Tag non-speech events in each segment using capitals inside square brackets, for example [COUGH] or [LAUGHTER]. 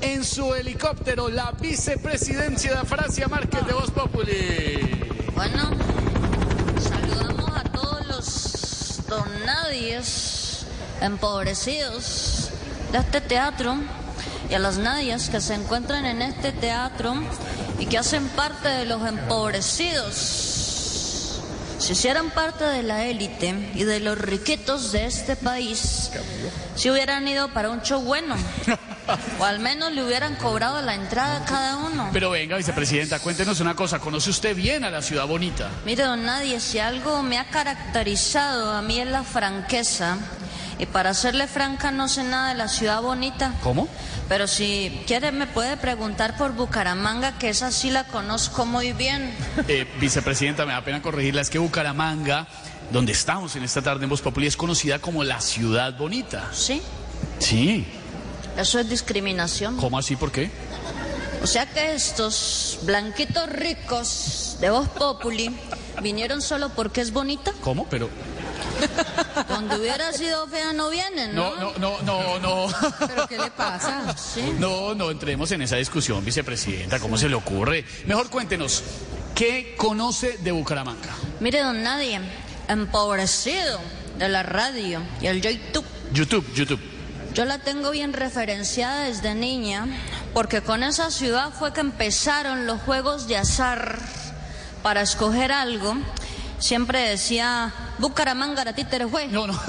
en su helicóptero la vicepresidencia de Francia Márquez de Voz Populi. Bueno, saludamos a todos los donadies empobrecidos de este teatro y a las nadias que se encuentran en este teatro y que hacen parte de los empobrecidos. Si hicieran parte de la élite y de los riquitos de este país, si hubieran ido para un show bueno, [LAUGHS] o al menos le hubieran cobrado la entrada a cada uno. Pero venga, vicepresidenta, cuéntenos una cosa. ¿Conoce usted bien a la ciudad bonita? Mire, don Nadie, si algo me ha caracterizado a mí es la franqueza. Y para serle franca, no sé nada de la ciudad bonita. ¿Cómo? Pero si quiere, me puede preguntar por Bucaramanga, que esa sí la conozco muy bien. Eh, vicepresidenta, me da pena corregirla. Es que Bucaramanga, donde estamos en esta tarde en Voz Populi, es conocida como la ciudad bonita. ¿Sí? Sí. Eso es discriminación. ¿Cómo así? ¿Por qué? O sea que estos blanquitos ricos de Voz Populi vinieron solo porque es bonita. ¿Cómo? Pero. [LAUGHS] Donde hubiera sido fea no vienen, ¿no? No, no, no, no, no. ¿Pero qué le pasa? Sí. No, no entremos en esa discusión, vicepresidenta. ¿Cómo se le ocurre? Mejor cuéntenos, ¿qué conoce de Bucaramanga? Mire, don Nadie, empobrecido de la radio y el YouTube. YouTube, YouTube. Yo la tengo bien referenciada desde niña, porque con esa ciudad fue que empezaron los juegos de azar para escoger algo. Siempre decía, Bucaramanga, a títere fue. No, no. [LAUGHS]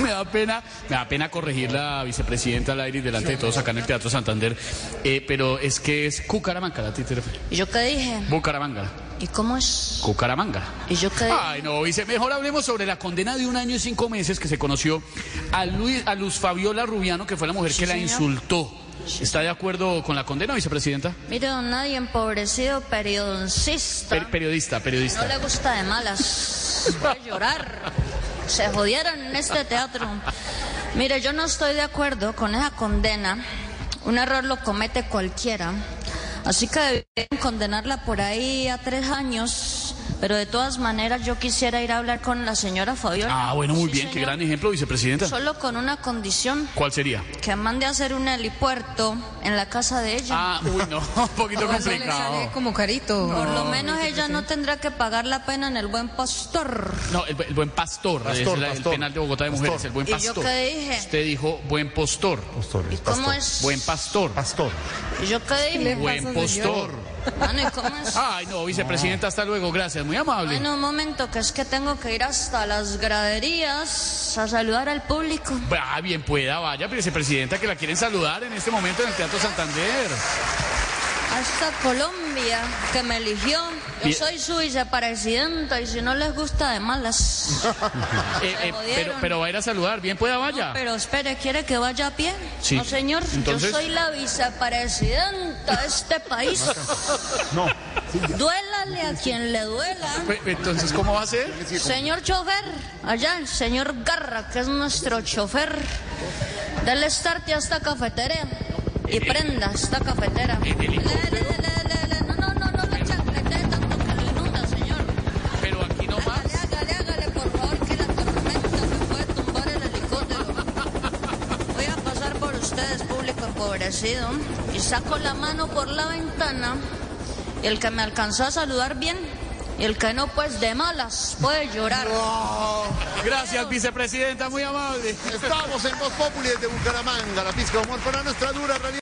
me da pena, me da pena corregir la vicepresidenta al aire y delante de todos acá en el Teatro Santander. Eh, pero es que es Cucaramanga, la títere. ¿Y yo qué dije? Bucaramanga. ¿Y cómo es? Cucaramanga. ¿Y yo qué dije? Ay, no, vice, mejor hablemos sobre la condena de un año y cinco meses que se conoció a, Luis, a Luz Fabiola Rubiano, que fue la mujer que la señor. insultó. ¿Está de acuerdo con la condena, vicepresidenta? Mire, don Nadie, empobrecido periodoncista. Per- periodista, periodista. No le gusta de malas. Voy a llorar. Se jodieron en este teatro. Mire, yo no estoy de acuerdo con esa condena. Un error lo comete cualquiera. Así que deberían condenarla por ahí a tres años. Pero de todas maneras yo quisiera ir a hablar con la señora Fabiola. Ah, bueno, muy Sí, bien, qué señor. gran ejemplo, vicepresidenta. Solo con una condición. ¿Cuál sería? Que mande a hacer un helipuerto en la casa de ella. Ah, uy, no, [LAUGHS] un [LAUGHS] poquito Eso le sale complicado. como carito. Por lo menos ella no tendrá que pagar la pena en el buen pastor. No, el, el buen pastor, Pastor, es la- el pastor. penal de Bogotá de mujeres, Pastor. el buen ¿Y yo pastor. qué dije? Usted dijo buen postor, Pastor, ¿Y cómo pastor. es? buen pastor, Pastor. ¿Y yo qué le dije? buen pasa, postor. Mano, ¿y cómo es? [LAUGHS] Ay, no, vicepresidenta, hasta luego, gracias, muy amable. Bueno, un momento, que es que tengo que ir hasta las graderías a saludar al público. Ah, bien pueda, vaya, vicepresidenta, que la quieren saludar en este momento en el Teatro Santander. A esta Colombia que me eligió. Yo Bien. soy su vicepresidenta y si no les gusta de malas. [LAUGHS] Eh, eh, pero, pero va a ir a saludar, bien pueda, vaya. Pero espere, ¿quiere que vaya a pie? Sí. No, señor. Entonces- Yo soy la vicepresidenta de este país. [LAUGHS] No. Duélale a quien le duela. Pe- Entonces, ¿cómo va a ser? Señor chofer, allá el señor Garra, que es nuestro chofer, dale start a esta cafetera y prenda esta cafetera. Le, le, le, le, le. No, no, no, no le chancletee tanto que lo inunda, señor. Pero aquí no más. Hágale, hágale, hágale, por favor, que la tormenta me puede tumbar el helicóptero. Voy a pasar por ustedes, público empobrecido, y saco la mano por la ventana, y el que me alcanzó a saludar bien, y el que no, pues de malas, puede llorar. Gracias, vicepresidenta, muy amable. Estamos en Voz Populi desde Bucaramanga, la pizca de humor para nuestra dura realidad.